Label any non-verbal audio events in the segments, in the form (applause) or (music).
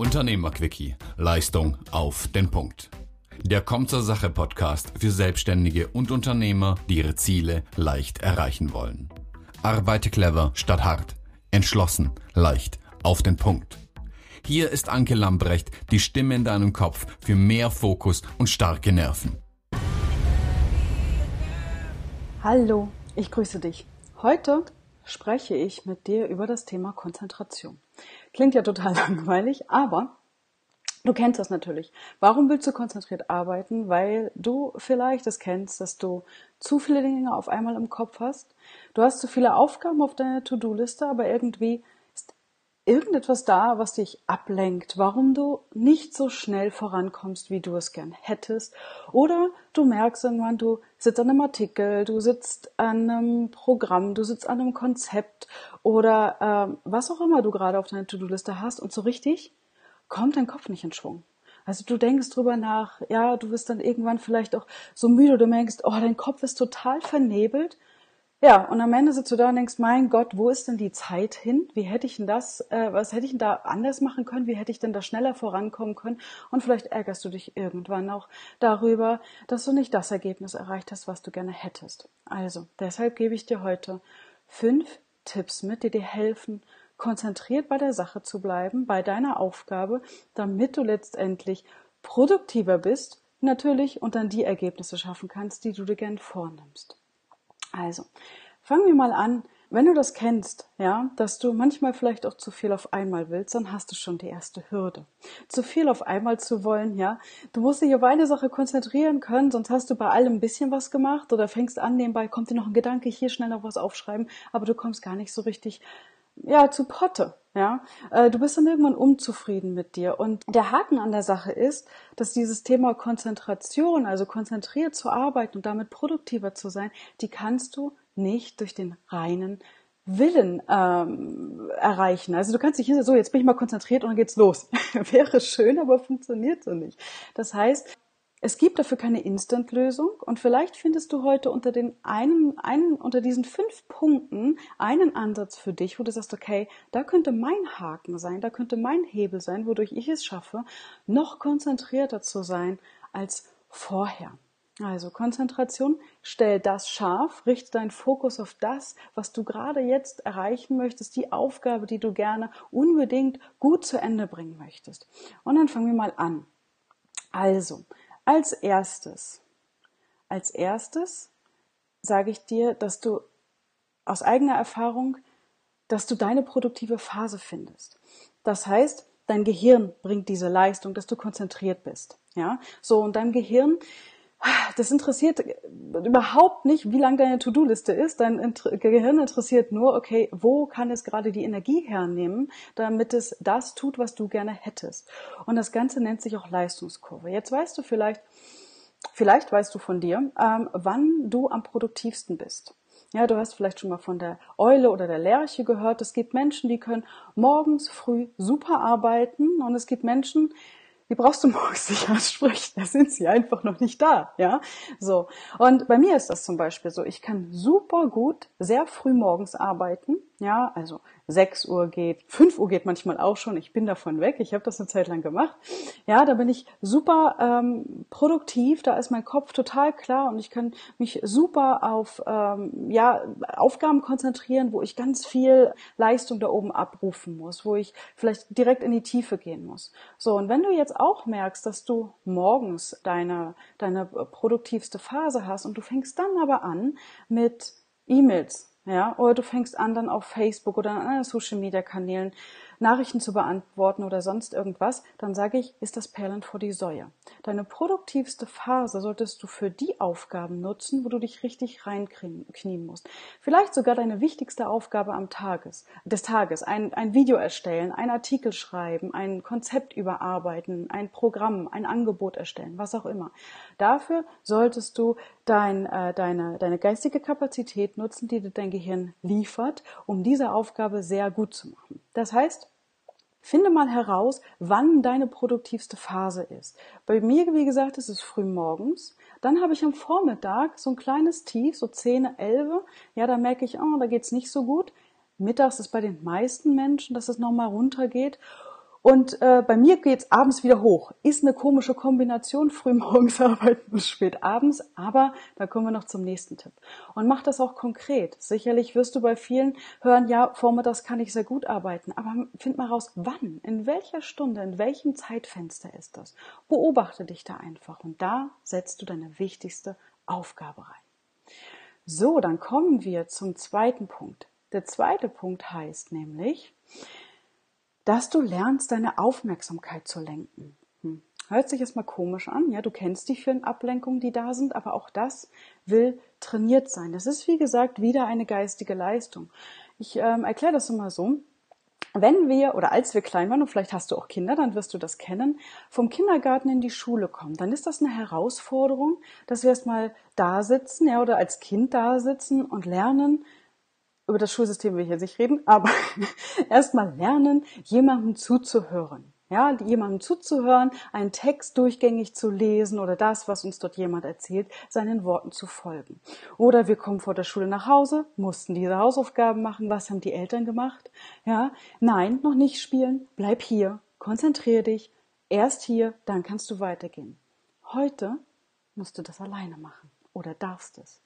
Unternehmerquickie. Leistung auf den Punkt. Der Kommt zur Sache Podcast für Selbstständige und Unternehmer, die ihre Ziele leicht erreichen wollen. Arbeite clever statt hart. Entschlossen, leicht, auf den Punkt. Hier ist Anke Lambrecht, die Stimme in deinem Kopf für mehr Fokus und starke Nerven. Hallo, ich grüße dich. Heute spreche ich mit dir über das Thema Konzentration. Klingt ja total (laughs) langweilig, aber du kennst das natürlich. Warum willst du konzentriert arbeiten? Weil du vielleicht es kennst, dass du zu viele Dinge auf einmal im Kopf hast. Du hast zu viele Aufgaben auf deiner To-Do-Liste, aber irgendwie irgendetwas da, was dich ablenkt, warum du nicht so schnell vorankommst, wie du es gern hättest. Oder du merkst irgendwann, du sitzt an einem Artikel, du sitzt an einem Programm, du sitzt an einem Konzept oder äh, was auch immer du gerade auf deiner To-Do-Liste hast und so richtig kommt dein Kopf nicht in Schwung. Also du denkst drüber nach, ja, du wirst dann irgendwann vielleicht auch so müde, du merkst, oh, dein Kopf ist total vernebelt ja, und am Ende sitzt du da und denkst, mein Gott, wo ist denn die Zeit hin? Wie hätte ich denn das, äh, was hätte ich denn da anders machen können? Wie hätte ich denn da schneller vorankommen können? Und vielleicht ärgerst du dich irgendwann auch darüber, dass du nicht das Ergebnis erreicht hast, was du gerne hättest. Also, deshalb gebe ich dir heute fünf Tipps mit, die dir helfen, konzentriert bei der Sache zu bleiben, bei deiner Aufgabe, damit du letztendlich produktiver bist, natürlich, und dann die Ergebnisse schaffen kannst, die du dir gern vornimmst. Also, fangen wir mal an. Wenn du das kennst, ja, dass du manchmal vielleicht auch zu viel auf einmal willst, dann hast du schon die erste Hürde. Zu viel auf einmal zu wollen, ja. Du musst dich auf eine Sache konzentrieren können, sonst hast du bei allem ein bisschen was gemacht oder fängst an, nebenbei kommt dir noch ein Gedanke, hier schnell noch was aufschreiben, aber du kommst gar nicht so richtig, ja, zu Potte, ja. Äh, du bist dann irgendwann unzufrieden mit dir. Und der Haken an der Sache ist, dass dieses Thema Konzentration, also konzentriert zu arbeiten und damit produktiver zu sein, die kannst du nicht durch den reinen Willen ähm, erreichen. Also du kannst dich hier so, jetzt bin ich mal konzentriert und dann geht's los. (laughs) Wäre schön, aber funktioniert so nicht. Das heißt, es gibt dafür keine Instant-Lösung und vielleicht findest du heute unter den einen, einen, unter diesen fünf Punkten einen Ansatz für dich, wo du sagst, okay, da könnte mein Haken sein, da könnte mein Hebel sein, wodurch ich es schaffe, noch konzentrierter zu sein als vorher. Also Konzentration, stell das scharf, richte deinen Fokus auf das, was du gerade jetzt erreichen möchtest, die Aufgabe, die du gerne unbedingt gut zu Ende bringen möchtest. Und dann fangen wir mal an. Also, als erstes, als erstes sage ich dir, dass du aus eigener Erfahrung, dass du deine produktive Phase findest. Das heißt, dein Gehirn bringt diese Leistung, dass du konzentriert bist. Ja, so und dein Gehirn das interessiert überhaupt nicht, wie lang deine To-Do-Liste ist. Dein Gehirn interessiert nur, okay, wo kann es gerade die Energie hernehmen, damit es das tut, was du gerne hättest. Und das Ganze nennt sich auch Leistungskurve. Jetzt weißt du vielleicht, vielleicht weißt du von dir, ähm, wann du am produktivsten bist. Ja, du hast vielleicht schon mal von der Eule oder der Lerche gehört. Es gibt Menschen, die können morgens früh super arbeiten und es gibt Menschen, die brauchst du morgens nicht ansprechen, da sind sie einfach noch nicht da, ja. So. Und bei mir ist das zum Beispiel so, ich kann super gut sehr früh morgens arbeiten, ja, also 6 Uhr geht, 5 Uhr geht manchmal auch schon, ich bin davon weg, ich habe das eine Zeit lang gemacht. Ja, da bin ich super ähm, produktiv, da ist mein Kopf total klar und ich kann mich super auf ähm, ja, Aufgaben konzentrieren, wo ich ganz viel Leistung da oben abrufen muss, wo ich vielleicht direkt in die Tiefe gehen muss. So, und wenn du jetzt auch merkst, dass du morgens deine, deine produktivste Phase hast und du fängst dann aber an mit E-Mails ja, oder du fängst an, dann auf Facebook oder an anderen Social Media Kanälen Nachrichten zu beantworten oder sonst irgendwas, dann sage ich, ist das Perlen vor die Säue. Deine produktivste Phase solltest du für die Aufgaben nutzen, wo du dich richtig reinknien musst. Vielleicht sogar deine wichtigste Aufgabe am Tages, des Tages. Ein, ein Video erstellen, ein Artikel schreiben, ein Konzept überarbeiten, ein Programm, ein Angebot erstellen, was auch immer. Dafür solltest du dein, äh, deine, deine geistige Kapazität nutzen, die dir dein Gehirn liefert, um diese Aufgabe sehr gut zu machen. Das heißt, Finde mal heraus, wann deine produktivste Phase ist. Bei mir, wie gesagt, ist es früh morgens. Dann habe ich am Vormittag so ein kleines Tief, so 10, 11. Ja, da merke ich, oh, da geht's nicht so gut. Mittags ist bei den meisten Menschen, dass es nochmal runtergeht. Und äh, bei mir geht's abends wieder hoch. Ist eine komische Kombination, früh morgens (laughs) arbeiten bis spät abends, aber da kommen wir noch zum nächsten Tipp. Und mach das auch konkret. Sicherlich wirst du bei vielen hören, ja, vormittags kann ich sehr gut arbeiten, aber find mal raus, wann, in welcher Stunde, in welchem Zeitfenster ist das. Beobachte dich da einfach und da setzt du deine wichtigste Aufgabe rein. So, dann kommen wir zum zweiten Punkt. Der zweite Punkt heißt nämlich, dass du lernst, deine Aufmerksamkeit zu lenken. Hm. Hört sich erstmal komisch an, ja, du kennst die vielen Ablenkungen, die da sind, aber auch das will trainiert sein. Das ist, wie gesagt, wieder eine geistige Leistung. Ich ähm, erkläre das immer so. Wenn wir oder als wir klein waren, und vielleicht hast du auch Kinder, dann wirst du das kennen, vom Kindergarten in die Schule kommen, dann ist das eine Herausforderung, dass wir erstmal da sitzen, ja, oder als Kind da sitzen und lernen, über das Schulsystem will ich jetzt nicht reden, aber (laughs) erstmal lernen, jemandem zuzuhören. Ja, jemandem zuzuhören, einen Text durchgängig zu lesen oder das, was uns dort jemand erzählt, seinen Worten zu folgen. Oder wir kommen vor der Schule nach Hause, mussten diese Hausaufgaben machen. Was haben die Eltern gemacht? Ja, nein, noch nicht spielen. Bleib hier. Konzentrier dich. Erst hier, dann kannst du weitergehen. Heute musst du das alleine machen oder darfst es.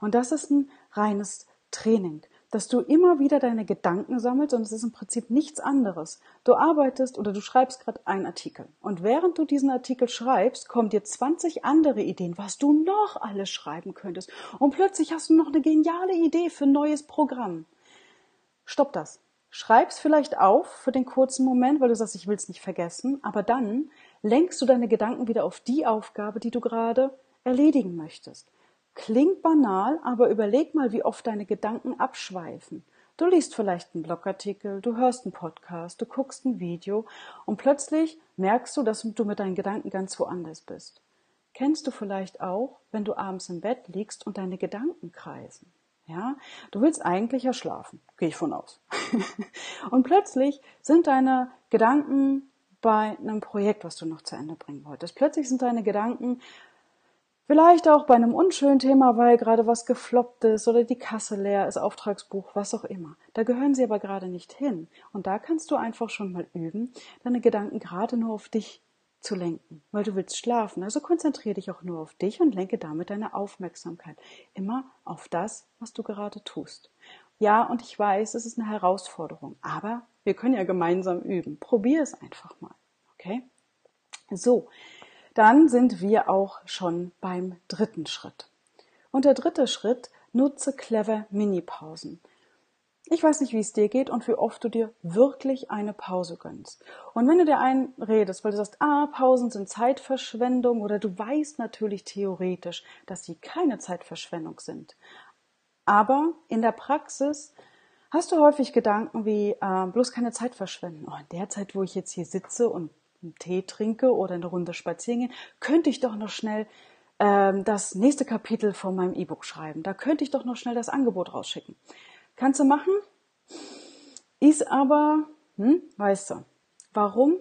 Und das ist ein reines Training dass du immer wieder deine Gedanken sammelst und es ist im Prinzip nichts anderes. Du arbeitest oder du schreibst gerade einen Artikel und während du diesen Artikel schreibst, kommen dir 20 andere Ideen, was du noch alles schreiben könntest und plötzlich hast du noch eine geniale Idee für ein neues Programm. Stopp das. Schreib's vielleicht auf für den kurzen Moment, weil du sagst, ich will es nicht vergessen, aber dann lenkst du deine Gedanken wieder auf die Aufgabe, die du gerade erledigen möchtest. Klingt banal, aber überleg mal, wie oft deine Gedanken abschweifen. Du liest vielleicht einen Blogartikel, du hörst einen Podcast, du guckst ein Video und plötzlich merkst du, dass du mit deinen Gedanken ganz woanders bist. Kennst du vielleicht auch, wenn du abends im Bett liegst und deine Gedanken kreisen? Ja, du willst eigentlich ja schlafen, gehe ich von aus. (laughs) und plötzlich sind deine Gedanken bei einem Projekt, was du noch zu Ende bringen wolltest. Plötzlich sind deine Gedanken Vielleicht auch bei einem unschönen Thema, weil gerade was gefloppt ist oder die Kasse leer ist, Auftragsbuch, was auch immer. Da gehören sie aber gerade nicht hin. Und da kannst du einfach schon mal üben, deine Gedanken gerade nur auf dich zu lenken, weil du willst schlafen. Also konzentriere dich auch nur auf dich und lenke damit deine Aufmerksamkeit immer auf das, was du gerade tust. Ja, und ich weiß, es ist eine Herausforderung, aber wir können ja gemeinsam üben. Probier es einfach mal. Okay? So, dann sind wir auch schon beim dritten Schritt. Und der dritte Schritt, nutze clever Mini-Pausen. Ich weiß nicht, wie es dir geht und wie oft du dir wirklich eine Pause gönnst. Und wenn du dir einredest, weil du sagst, ah, Pausen sind Zeitverschwendung oder du weißt natürlich theoretisch, dass sie keine Zeitverschwendung sind. Aber in der Praxis hast du häufig Gedanken wie, äh, bloß keine Zeit verschwenden. Oh, in der Zeit, wo ich jetzt hier sitze und einen Tee trinke oder eine Runde spazieren gehen, könnte ich doch noch schnell ähm, das nächste Kapitel von meinem E-Book schreiben. Da könnte ich doch noch schnell das Angebot rausschicken. Kannst du machen? Ist aber, hm, weißt du, warum?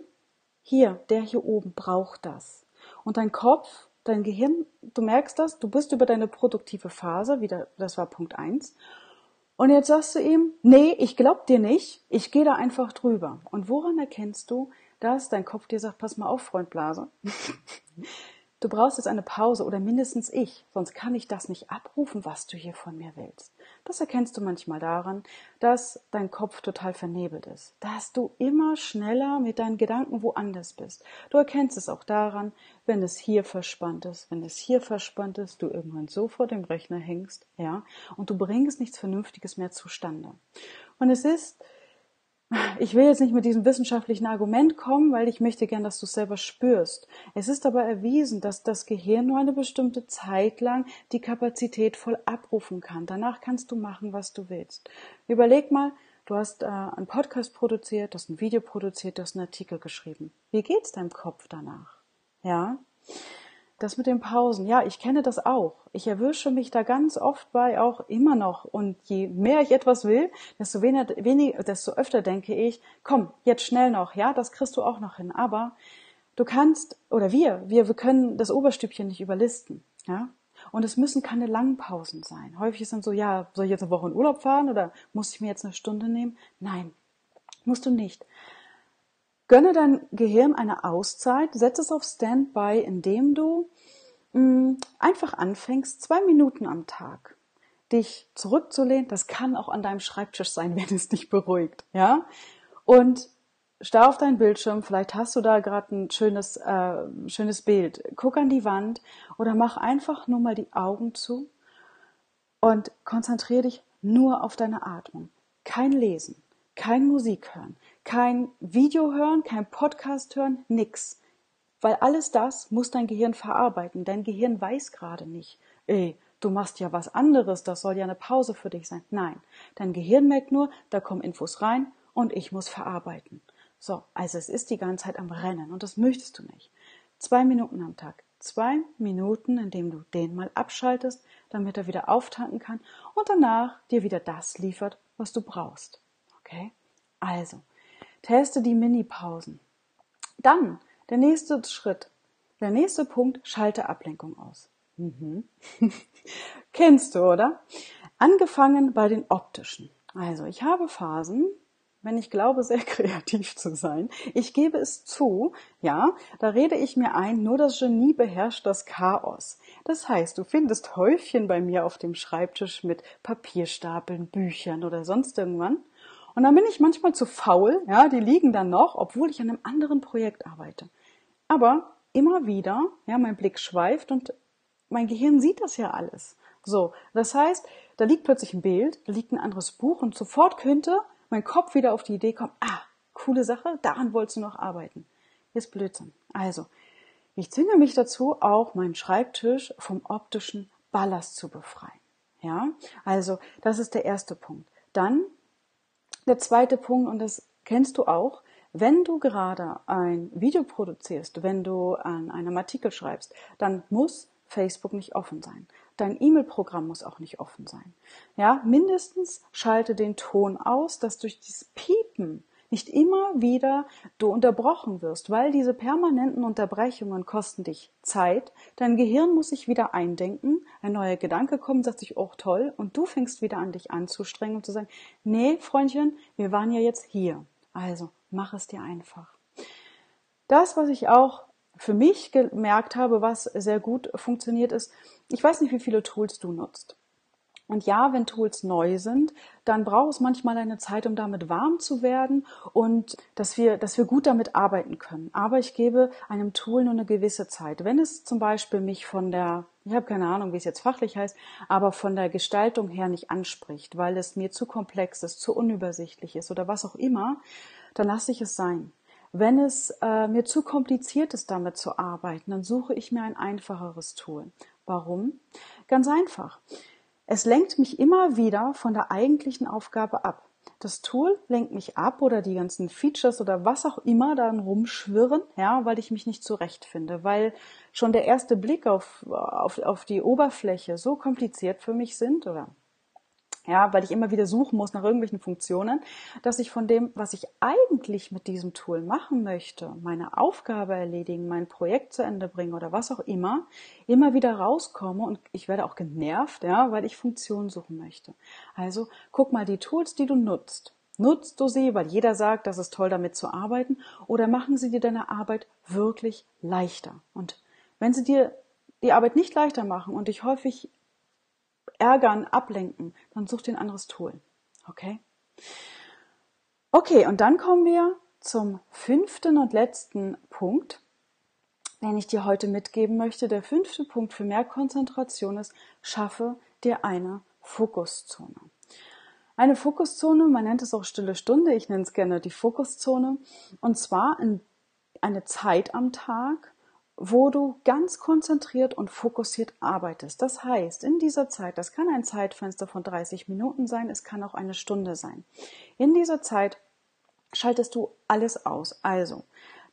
Hier, der hier oben braucht das. Und dein Kopf, dein Gehirn, du merkst das, du bist über deine produktive Phase, wieder, das war Punkt eins. Und jetzt sagst du ihm, nee, ich glaub dir nicht, ich gehe da einfach drüber. Und woran erkennst du, dass dein Kopf dir sagt, pass mal auf, Freund Blase. (laughs) Du brauchst jetzt eine Pause oder mindestens ich, sonst kann ich das nicht abrufen, was du hier von mir willst. Das erkennst du manchmal daran, dass dein Kopf total vernebelt ist, dass du immer schneller mit deinen Gedanken woanders bist. Du erkennst es auch daran, wenn es hier verspannt ist, wenn es hier verspannt ist, du irgendwann so vor dem Rechner hängst, ja, und du bringst nichts Vernünftiges mehr zustande. Und es ist ich will jetzt nicht mit diesem wissenschaftlichen Argument kommen, weil ich möchte gern, dass du es selber spürst. Es ist aber erwiesen, dass das Gehirn nur eine bestimmte Zeit lang die Kapazität voll abrufen kann. Danach kannst du machen, was du willst. Überleg mal, du hast äh, einen Podcast produziert, du hast ein Video produziert, du hast einen Artikel geschrieben. Wie geht's deinem Kopf danach? Ja? Das mit den Pausen, ja, ich kenne das auch. Ich erwische mich da ganz oft bei auch immer noch. Und je mehr ich etwas will, desto weniger, weniger, desto öfter denke ich, komm, jetzt schnell noch, ja, das kriegst du auch noch hin. Aber du kannst, oder wir, wir, wir können das Oberstübchen nicht überlisten, ja. Und es müssen keine langen Pausen sein. Häufig ist dann so, ja, soll ich jetzt eine Woche in Urlaub fahren oder muss ich mir jetzt eine Stunde nehmen? Nein, musst du nicht. Gönne dein Gehirn eine Auszeit, setze es auf Standby, indem du mh, mm, einfach anfängst, zwei Minuten am Tag dich zurückzulehnen. Das kann auch an deinem Schreibtisch sein, (laughs) wenn es dich beruhigt, ja. Und starr auf deinen Bildschirm, vielleicht hast du da gerade ein schönes, äh, schönes Bild. Guck an die Wand oder mach einfach nur mal die Augen zu und konzentriere dich nur auf deine Atmung. Kein Lesen, kein Musik hören, kein Video hören, kein Podcast hören, nix. Weil alles das muss dein Gehirn verarbeiten. Dein Gehirn weiß gerade nicht, ey, du machst ja was anderes, das soll ja eine Pause für dich sein. Nein, dein Gehirn merkt nur, da kommen Infos rein und ich muss verarbeiten. So, also es ist die ganze Zeit am Rennen und das möchtest du nicht. Zwei Minuten am Tag. Zwei Minuten, indem du den mal abschaltest, damit er wieder auftanken kann und danach dir wieder das liefert, was du brauchst. Okay? Also, teste die Mini-Pausen. Dann, der nächste Schritt, der nächste Punkt, schalte Ablenkung aus. Mhm. (laughs) Kennst du, oder? Angefangen bei den optischen. Also, ich habe Phasen, wenn ich glaube, sehr (laughs) kreativ zu sein. Ich gebe es zu, ja, da rede ich mir ein, nur das Genie beherrscht das Chaos. Das heißt, du findest Häufchen bei mir auf dem Schreibtisch mit Papierstapeln, Büchern oder sonst irgendwann. Und dann bin ich manchmal zu faul, ja, die liegen dann noch, obwohl ich an einem anderen Projekt arbeite. Aber immer wieder, ja, mein Blick schweift und mein Gehirn sieht das ja alles. So, das heißt, da liegt plötzlich ein Bild, da liegt ein anderes Buch und sofort könnte mein Kopf wieder auf die Idee kommt, ah, coole Sache, daran wolltest du noch arbeiten. Ist Blödsinn. Also, ich zwinge mich dazu, auch meinen Schreibtisch vom optischen Ballast zu befreien. Ja, also, das ist der erste Punkt. Dann der zweite Punkt, und das kennst du auch, wenn du gerade ein Video produzierst, wenn du an einem Artikel schreibst, dann muss Facebook nicht offen sein. Dein E-Mail-Programm muss auch nicht offen sein. Ja, mindestens schalte den Ton aus, dass durch dieses Piepen nicht immer wieder du unterbrochen wirst, weil diese permanenten Unterbrechungen kosten dich Zeit. Dein Gehirn muss sich wieder eindenken, ein neuer Gedanke kommt, sagt sich, oh toll, und du fängst wieder an, dich anzustrengen und zu sagen, nee, Freundchen, wir waren ja jetzt hier. Also, mach es dir einfach. Das, was ich auch für mich gemerkt habe, was sehr gut funktioniert ist, ich weiß nicht, wie viele Tools du nutzt. Und ja, wenn Tools neu sind, dann braucht es manchmal eine Zeit, um damit warm zu werden und dass wir, dass wir gut damit arbeiten können. Aber ich gebe einem Tool nur eine gewisse Zeit. Wenn es zum Beispiel mich von der, ich habe keine Ahnung, wie es jetzt fachlich heißt, aber von der Gestaltung her nicht anspricht, weil es mir zu komplex ist, zu unübersichtlich ist oder was auch immer, dann lasse ich es sein. Wenn es äh, mir zu kompliziert ist, damit zu arbeiten, dann suche ich mir ein einfacheres Tool. Warum? Ganz einfach. Es lenkt mich immer wieder von der eigentlichen Aufgabe ab. Das Tool lenkt mich ab oder die ganzen Features oder was auch immer dann rumschwirren, ja, weil ich mich nicht zurechtfinde, weil schon der erste Blick auf, auf, auf die Oberfläche so kompliziert für mich sind oder ja, weil ich immer wieder suchen muss nach irgendwelchen Funktionen, dass ich von dem, was ich eigentlich mit diesem Tool machen möchte, meine Aufgabe erledigen, mein Projekt zu Ende bringen oder was auch immer, immer wieder rauskomme und ich werde auch genervt, ja, weil ich Funktionen suchen möchte. Also guck mal die Tools, die du nutzt. Nutzt du sie, weil jeder sagt, das ist toll, damit zu arbeiten, oder machen sie dir deine Arbeit wirklich leichter? Und wenn sie dir die Arbeit nicht leichter machen und dich häufig ärgern, ablenken, dann such dir ein anderes Tool. Okay? Okay, und dann kommen wir zum fünften und letzten Punkt, den ich dir heute mitgeben möchte. Der fünfte Punkt für mehr Konzentration ist, schaffe dir eine Fokuszone. Eine Fokuszone, man nennt es auch stille Stunde, ich nenne es gerne die Fokuszone, und zwar eine Zeit am Tag, wo du ganz konzentriert und fokussiert arbeitest. Das heißt, in dieser Zeit, das kann ein Zeitfenster von 30 Minuten sein, es kann auch eine Stunde sein. In dieser Zeit schaltest du alles aus. Also,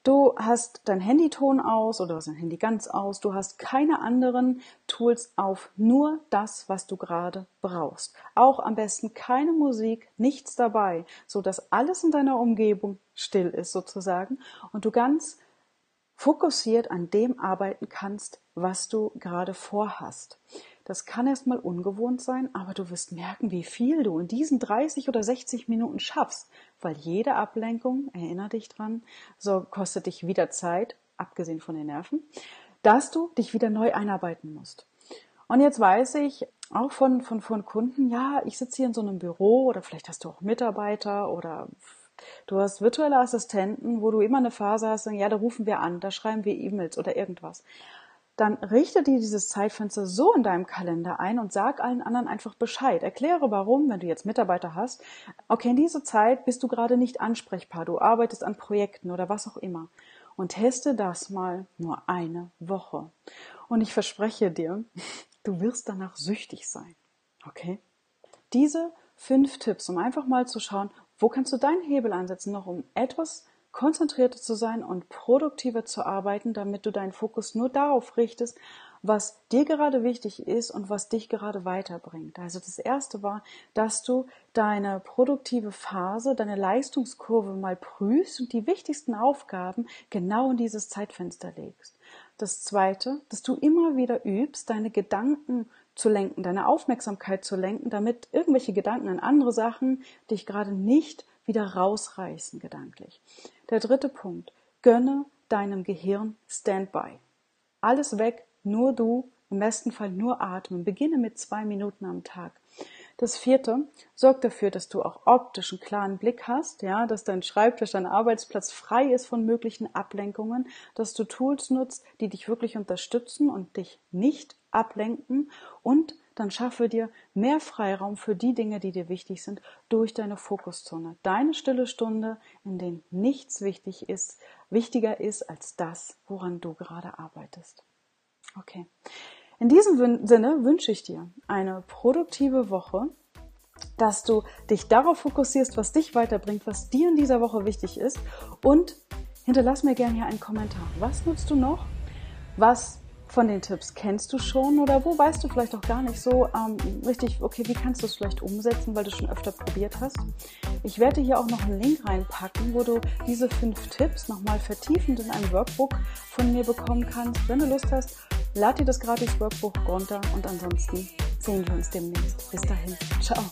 du hast dein Handyton aus oder dein Handy ganz aus, du hast keine anderen Tools auf, nur das, was du gerade brauchst. Auch am besten keine Musik, nichts dabei, so dass alles in deiner Umgebung still ist sozusagen und du ganz fokussiert an dem arbeiten kannst, was du gerade vorhast. Das kann erstmal ungewohnt sein, aber du wirst merken, wie viel du in diesen 30 oder 60 Minuten schaffst, weil jede Ablenkung, erinnere dich dran, so kostet dich wieder Zeit, abgesehen von den Nerven, dass du dich wieder neu einarbeiten musst. Und jetzt weiß ich auch von, von, von Kunden, ja, ich sitze hier in so einem Büro oder vielleicht hast du auch Mitarbeiter oder du hast virtuelle Assistenten, wo du immer eine Phase hast, ja, da rufen wir an, da schreiben wir E-Mails oder irgendwas dann richte dir dieses Zeitfenster so in deinem Kalender ein und sag allen anderen einfach Bescheid. Erkläre warum, wenn du jetzt Mitarbeiter hast. Okay, in dieser Zeit bist du gerade nicht ansprechbar. Du arbeitest an Projekten oder was auch immer. Und teste das mal nur eine Woche. Und ich verspreche dir, du wirst danach süchtig sein. Okay? Diese fünf Tipps, um einfach mal zu schauen, wo kannst du deinen Hebel einsetzen, noch um etwas konzentrierter zu sein und produktiver zu arbeiten, damit du deinen Fokus nur darauf richtest, was dir gerade wichtig ist und was dich gerade weiterbringt. Also das erste war, dass du deine produktive Phase, deine Leistungskurve mal prüfst und die wichtigsten Aufgaben genau in dieses Zeitfenster legst. Das zweite, dass du immer wieder übst, deine Gedanken zu lenken, deine Aufmerksamkeit zu lenken, damit irgendwelche Gedanken an andere Sachen dich gerade nicht wieder rausreißen gedanklich. Der dritte Punkt. Gönne deinem Gehirn Standby. Alles weg, nur du, im besten Fall nur atmen. Beginne mit zwei Minuten am Tag. Das vierte, sorg dafür, dass du auch optisch einen klaren Blick hast, ja, dass dein Schreibtisch, dein Arbeitsplatz frei ist von möglichen Ablenkungen, dass du Tools nutzt, die dich wirklich unterstützen und dich nicht ablenken und dann schaffe dir mehr Freiraum für die Dinge, die dir wichtig sind, durch deine Fokuszone. Deine stille Stunde, in der nichts wichtig ist, wichtiger ist als das, woran du gerade arbeitest. Okay. In diesem Sinne wünsche ich dir eine produktive Woche, dass du dich darauf fokussierst, was dich weiterbringt, was dir in dieser Woche wichtig ist und hinterlass mir gerne hier einen Kommentar. Was nutzt du noch? Was von den Tipps kennst du schon oder wo weißt du vielleicht auch gar nicht so ähm, richtig, okay, wie kannst du es vielleicht umsetzen, weil du schon öfter probiert hast? Ich werde hier auch noch einen Link reinpacken, wo du diese fünf Tipps nochmal vertiefend in einem Workbook von mir bekommen kannst. Wenn du Lust hast, lad dir das gratis Workbook runter und ansonsten sehen wir uns demnächst. Bis dahin. Ciao.